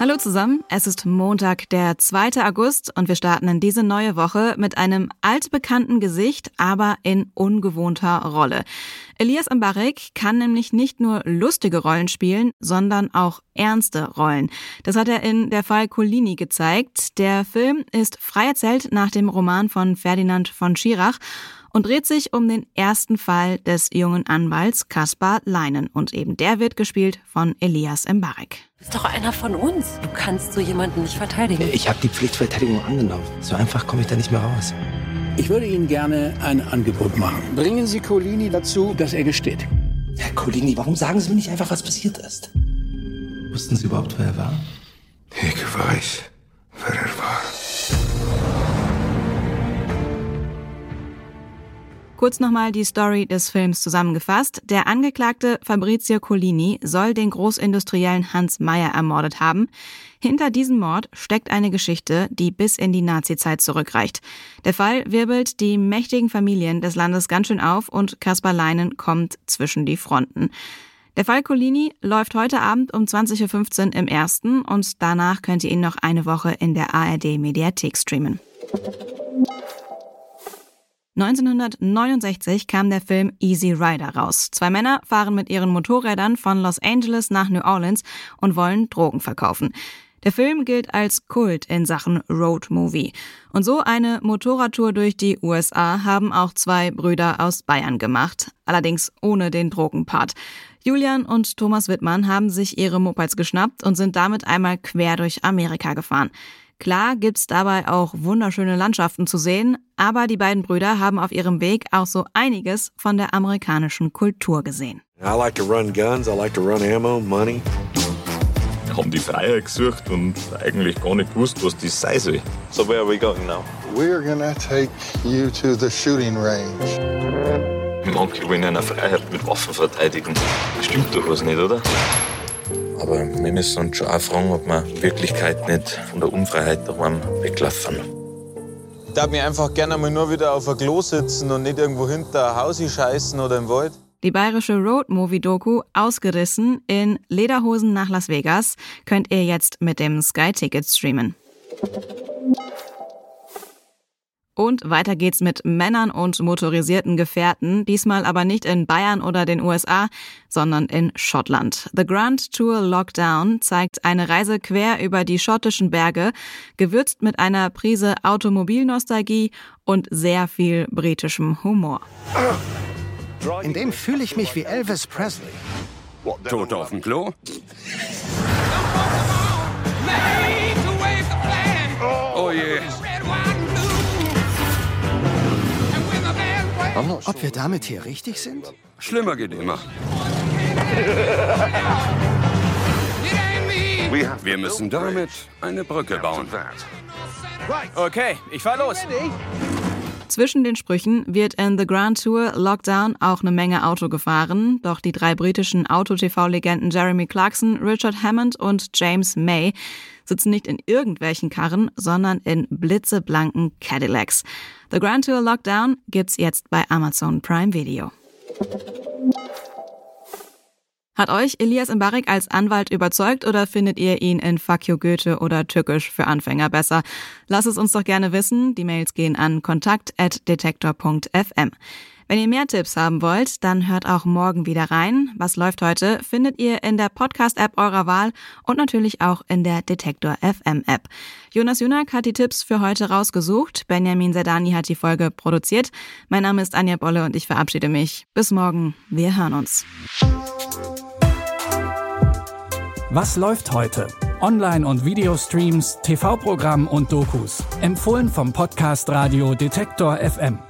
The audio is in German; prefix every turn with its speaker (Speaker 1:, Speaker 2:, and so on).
Speaker 1: Hallo zusammen, es ist Montag, der 2. August und wir starten in diese neue Woche mit einem altbekannten Gesicht, aber in ungewohnter Rolle. Elias Mbarek kann nämlich nicht nur lustige Rollen spielen, sondern auch ernste Rollen. Das hat er in Der Fall Colini gezeigt. Der Film ist frei erzählt nach dem Roman von Ferdinand von Schirach und dreht sich um den ersten Fall des jungen Anwalts Kaspar Leinen und eben der wird gespielt von Elias Mbarek.
Speaker 2: Du bist doch einer von uns. Du kannst so jemanden nicht verteidigen.
Speaker 3: Ich habe die Pflichtverteidigung angenommen. So einfach komme ich da nicht mehr raus.
Speaker 4: Ich würde Ihnen gerne ein Angebot machen. Bringen Sie Colini dazu, dass er gesteht.
Speaker 3: Herr Colini, warum sagen Sie mir nicht einfach, was passiert ist? Wussten Sie überhaupt, wer er war?
Speaker 5: Ich weiß,
Speaker 1: Kurz nochmal die Story des Films zusammengefasst. Der Angeklagte Fabrizio Collini soll den Großindustriellen Hans Meyer ermordet haben. Hinter diesem Mord steckt eine Geschichte, die bis in die Nazizeit zurückreicht. Der Fall wirbelt die mächtigen Familien des Landes ganz schön auf und Kaspar Leinen kommt zwischen die Fronten. Der Fall Collini läuft heute Abend um 20.15 Uhr im ersten und danach könnt ihr ihn noch eine Woche in der ARD Mediathek streamen. 1969 kam der Film Easy Rider raus. Zwei Männer fahren mit ihren Motorrädern von Los Angeles nach New Orleans und wollen Drogen verkaufen. Der Film gilt als Kult in Sachen Road Movie. Und so eine Motorradtour durch die USA haben auch zwei Brüder aus Bayern gemacht. Allerdings ohne den Drogenpart. Julian und Thomas Wittmann haben sich ihre Mopeds geschnappt und sind damit einmal quer durch Amerika gefahren. Klar gibt's dabei auch wunderschöne Landschaften zu sehen, aber die beiden Brüder haben auf ihrem Weg auch so einiges von der amerikanischen Kultur gesehen.
Speaker 6: I like to run guns, I like to run ammo, money.
Speaker 7: Haben die Freiheit gesucht und eigentlich gar nicht gewusst, was das sein soll.
Speaker 8: So where are we going now?
Speaker 5: We're gonna take you to the shooting range.
Speaker 7: Manche wollen einer Freiheit mit Waffen verteidigen. Stimmt doch was nicht, oder?
Speaker 9: Aber wir müssen uns schon auch fragen, ob wir Wirklichkeit nicht von der Unfreiheit daheim weglaufen.
Speaker 8: Ich darf mir einfach gerne mal nur wieder auf ein Klo sitzen und nicht irgendwo hinter ein Haus scheißen oder im Wald.
Speaker 1: Die bayerische Road-Movie-Doku Ausgerissen in Lederhosen nach Las Vegas könnt ihr jetzt mit dem Sky-Ticket streamen. Und weiter geht's mit Männern und motorisierten Gefährten, diesmal aber nicht in Bayern oder den USA, sondern in Schottland. The Grand Tour Lockdown zeigt eine Reise quer über die schottischen Berge, gewürzt mit einer Prise Automobilnostalgie und sehr viel britischem Humor.
Speaker 10: In dem fühle ich mich wie Elvis Presley.
Speaker 11: Tot auf dem Klo?
Speaker 10: Ob wir damit hier richtig sind?
Speaker 11: Schlimmer geht immer. Wir müssen damit eine Brücke bauen.
Speaker 12: Okay, ich fahr los.
Speaker 1: Zwischen den Sprüchen wird in The Grand Tour Lockdown auch eine Menge Auto gefahren, doch die drei britischen Auto-TV-Legenden Jeremy Clarkson, Richard Hammond und James May sitzen nicht in irgendwelchen Karren, sondern in blitzeblanken Cadillacs. The Grand Tour Lockdown gibt's jetzt bei Amazon Prime Video. Hat euch Elias Mbarek als Anwalt überzeugt oder findet ihr ihn in you Goethe oder Türkisch für Anfänger besser? Lasst es uns doch gerne wissen. Die Mails gehen an kontakt.detektor.fm. Wenn ihr mehr Tipps haben wollt, dann hört auch morgen wieder rein. Was läuft heute, findet ihr in der Podcast-App eurer Wahl und natürlich auch in der Detektor FM App. Jonas Junak hat die Tipps für heute rausgesucht. Benjamin Sedani hat die Folge produziert. Mein Name ist Anja Bolle und ich verabschiede mich. Bis morgen. Wir hören uns.
Speaker 13: Was läuft heute? Online- und Videostreams, TV-Programm und Dokus. Empfohlen vom Podcast Radio Detektor FM.